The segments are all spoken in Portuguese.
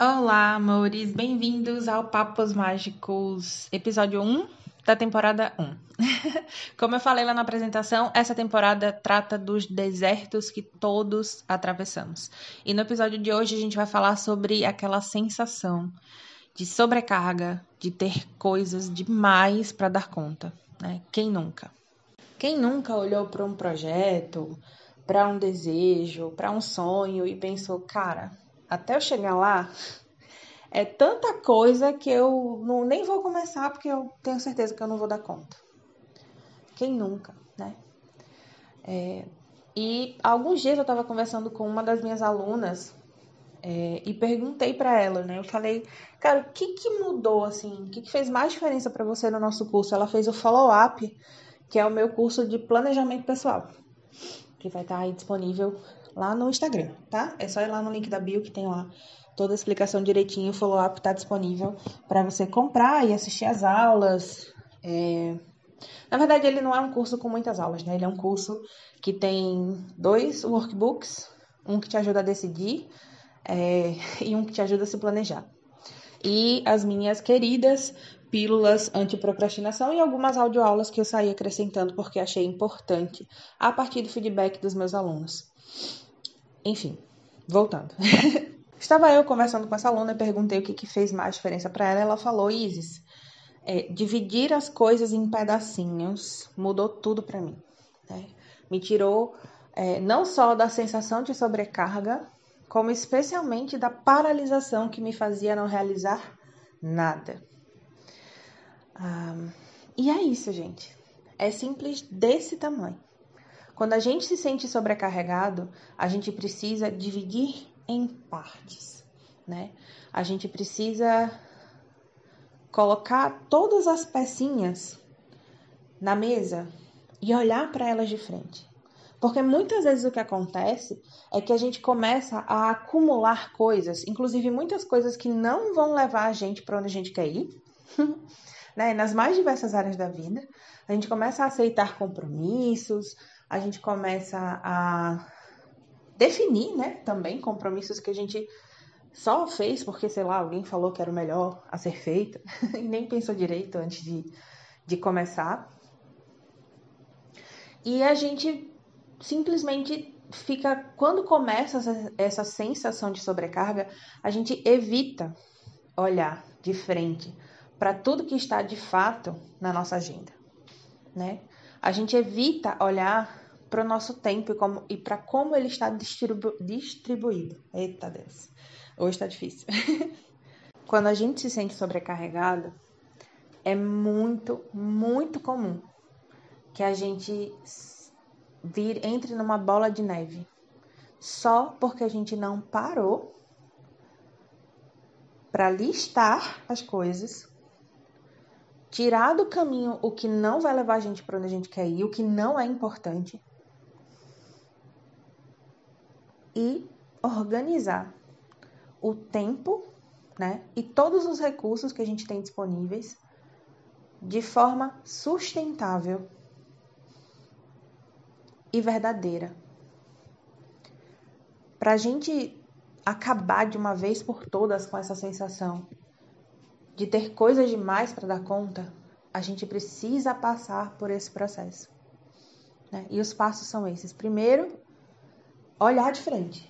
Olá, amores, bem-vindos ao Papos Mágicos, episódio 1 da temporada 1. Como eu falei lá na apresentação, essa temporada trata dos desertos que todos atravessamos. E no episódio de hoje a gente vai falar sobre aquela sensação de sobrecarga, de ter coisas demais para dar conta, né? Quem nunca? Quem nunca olhou para um projeto, para um desejo, para um sonho e pensou, cara, até eu chegar lá, é tanta coisa que eu não, nem vou começar porque eu tenho certeza que eu não vou dar conta. Quem nunca, né? É, e alguns dias eu estava conversando com uma das minhas alunas é, e perguntei para ela, né? Eu falei, cara, o que que mudou assim? O que, que fez mais diferença para você no nosso curso? Ela fez o follow-up, que é o meu curso de planejamento pessoal, que vai estar aí disponível lá no Instagram, tá? É só ir lá no link da bio que tem lá toda a explicação direitinho. O follow-up está disponível para você comprar e assistir as aulas. É... Na verdade, ele não é um curso com muitas aulas, né? Ele é um curso que tem dois workbooks, um que te ajuda a decidir é... e um que te ajuda a se planejar. E as minhas queridas pílulas anti-procrastinação e algumas audioaulas que eu saí acrescentando porque achei importante a partir do feedback dos meus alunos. Enfim, voltando. Estava eu conversando com essa aluna e perguntei o que, que fez mais diferença para ela. Ela falou: Isis, é, dividir as coisas em pedacinhos mudou tudo para mim. Né? Me tirou é, não só da sensação de sobrecarga, como especialmente da paralisação que me fazia não realizar nada. Ah, e é isso, gente. É simples desse tamanho. Quando a gente se sente sobrecarregado, a gente precisa dividir em partes, né? A gente precisa colocar todas as pecinhas na mesa e olhar para elas de frente. Porque muitas vezes o que acontece é que a gente começa a acumular coisas, inclusive muitas coisas que não vão levar a gente para onde a gente quer ir, né? Nas mais diversas áreas da vida. A gente começa a aceitar compromissos, a gente começa a definir, né, também compromissos que a gente só fez porque, sei lá, alguém falou que era o melhor a ser feito e nem pensou direito antes de, de começar. E a gente simplesmente fica, quando começa essa, essa sensação de sobrecarga, a gente evita olhar de frente para tudo que está de fato na nossa agenda, né? A gente evita olhar para o nosso tempo e, e para como ele está distribu, distribuído. Eita Deus, hoje está difícil. Quando a gente se sente sobrecarregado, é muito, muito comum que a gente vir, entre numa bola de neve. Só porque a gente não parou para listar as coisas tirar do caminho o que não vai levar a gente para onde a gente quer ir, o que não é importante, e organizar o tempo, né, e todos os recursos que a gente tem disponíveis de forma sustentável e verdadeira. Para a gente acabar de uma vez por todas com essa sensação de ter coisas demais para dar conta, a gente precisa passar por esse processo. Né? E os passos são esses. Primeiro, olhar de frente.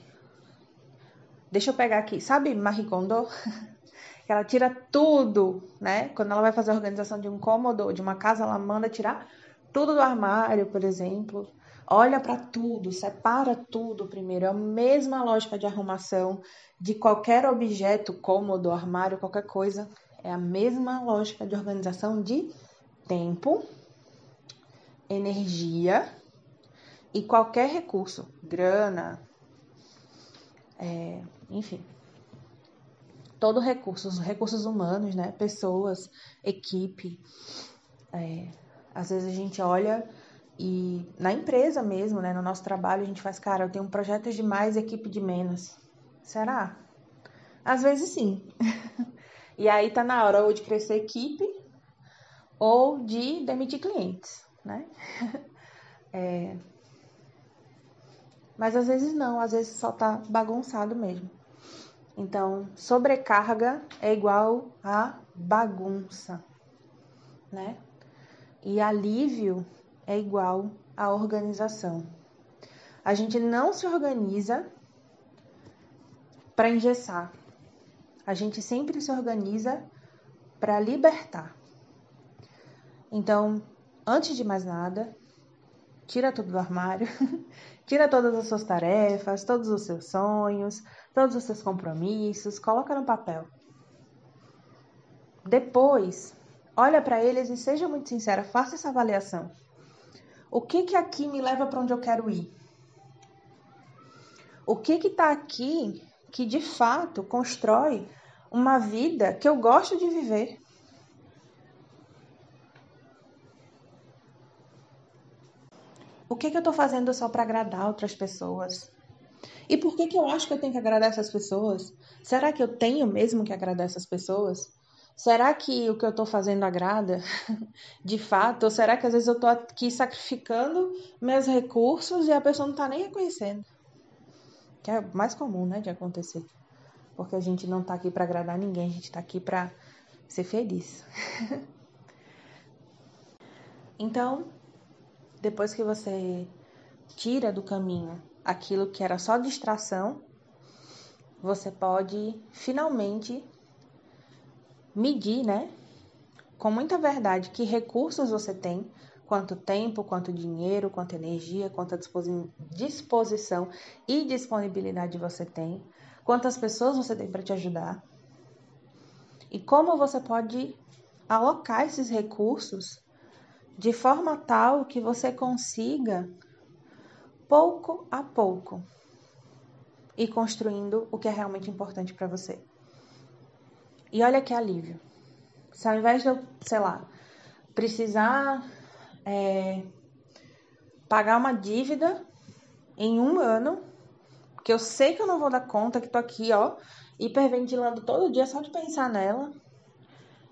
Deixa eu pegar aqui, sabe Marie Kondo? que ela tira tudo, né? Quando ela vai fazer a organização de um cômodo, de uma casa, ela manda tirar tudo do armário, por exemplo. Olha para tudo, separa tudo primeiro. É a mesma lógica de arrumação de qualquer objeto, cômodo, armário, qualquer coisa. É a mesma lógica de organização de tempo, energia e qualquer recurso, grana, é, enfim, todo recurso, os recursos humanos, né, pessoas, equipe. É, às vezes a gente olha e na empresa mesmo, né, no nosso trabalho a gente faz, cara, eu tenho um projeto de mais, equipe de menos. Será? Às vezes sim. E aí tá na hora ou de crescer equipe ou de demitir clientes, né? É... Mas às vezes não, às vezes só tá bagunçado mesmo. Então, sobrecarga é igual a bagunça, né? E alívio é igual a organização. A gente não se organiza para engessar. A gente sempre se organiza para libertar. Então, antes de mais nada, tira tudo do armário, tira todas as suas tarefas, todos os seus sonhos, todos os seus compromissos, coloca no papel. Depois, olha para eles e seja muito sincera, faça essa avaliação. O que que aqui me leva para onde eu quero ir? O que que tá aqui que de fato constrói uma vida que eu gosto de viver? O que, que eu estou fazendo só para agradar outras pessoas? E por que, que eu acho que eu tenho que agradar essas pessoas? Será que eu tenho mesmo que agradar essas pessoas? Será que o que eu estou fazendo agrada de fato? Ou será que às vezes eu estou aqui sacrificando meus recursos e a pessoa não está nem reconhecendo? Que é mais comum, né, de acontecer. Porque a gente não está aqui para agradar ninguém, a gente está aqui para ser feliz. então, depois que você tira do caminho aquilo que era só distração, você pode finalmente medir, né, com muita verdade que recursos você tem, quanto tempo, quanto dinheiro, quanto energia, quanta disposição e disponibilidade você tem, quantas pessoas você tem para te ajudar e como você pode alocar esses recursos de forma tal que você consiga, pouco a pouco, ir construindo o que é realmente importante para você. E olha que alívio. Se ao invés de eu, sei lá, precisar é, pagar uma dívida em um ano, que eu sei que eu não vou dar conta, que tô aqui, ó, hiperventilando todo dia só de pensar nela,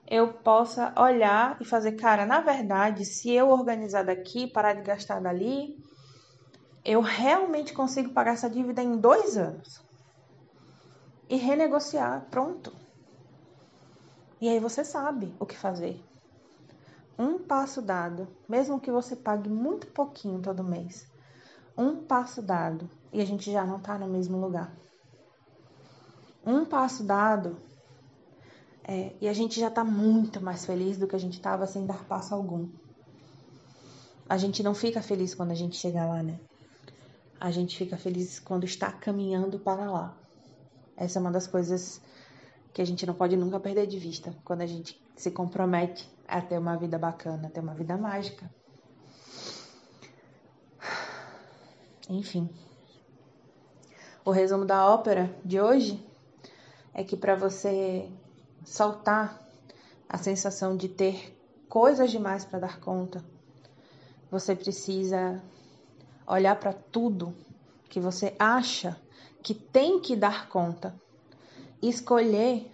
eu possa olhar e fazer, cara, na verdade, se eu organizar daqui, parar de gastar dali, eu realmente consigo pagar essa dívida em dois anos. E renegociar, pronto. E aí você sabe o que fazer. Um passo dado, mesmo que você pague muito pouquinho todo mês, um passo dado e a gente já não está no mesmo lugar. Um passo dado é, e a gente já está muito mais feliz do que a gente estava sem dar passo algum. A gente não fica feliz quando a gente chega lá, né? A gente fica feliz quando está caminhando para lá. Essa é uma das coisas que a gente não pode nunca perder de vista quando a gente se compromete a ter uma vida bacana, a ter uma vida mágica. Enfim. O resumo da ópera de hoje é que para você soltar a sensação de ter coisas demais para dar conta. Você precisa olhar para tudo que você acha que tem que dar conta, escolher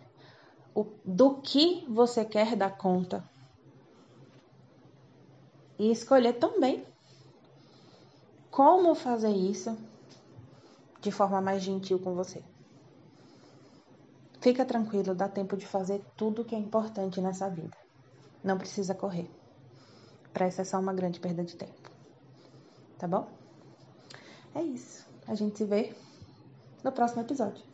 o, do que você quer dar conta e escolher também como fazer isso de forma mais gentil com você. Fica tranquilo, dá tempo de fazer tudo que é importante nessa vida. Não precisa correr. Para essa é só uma grande perda de tempo. Tá bom? É isso. A gente se vê no próximo episódio.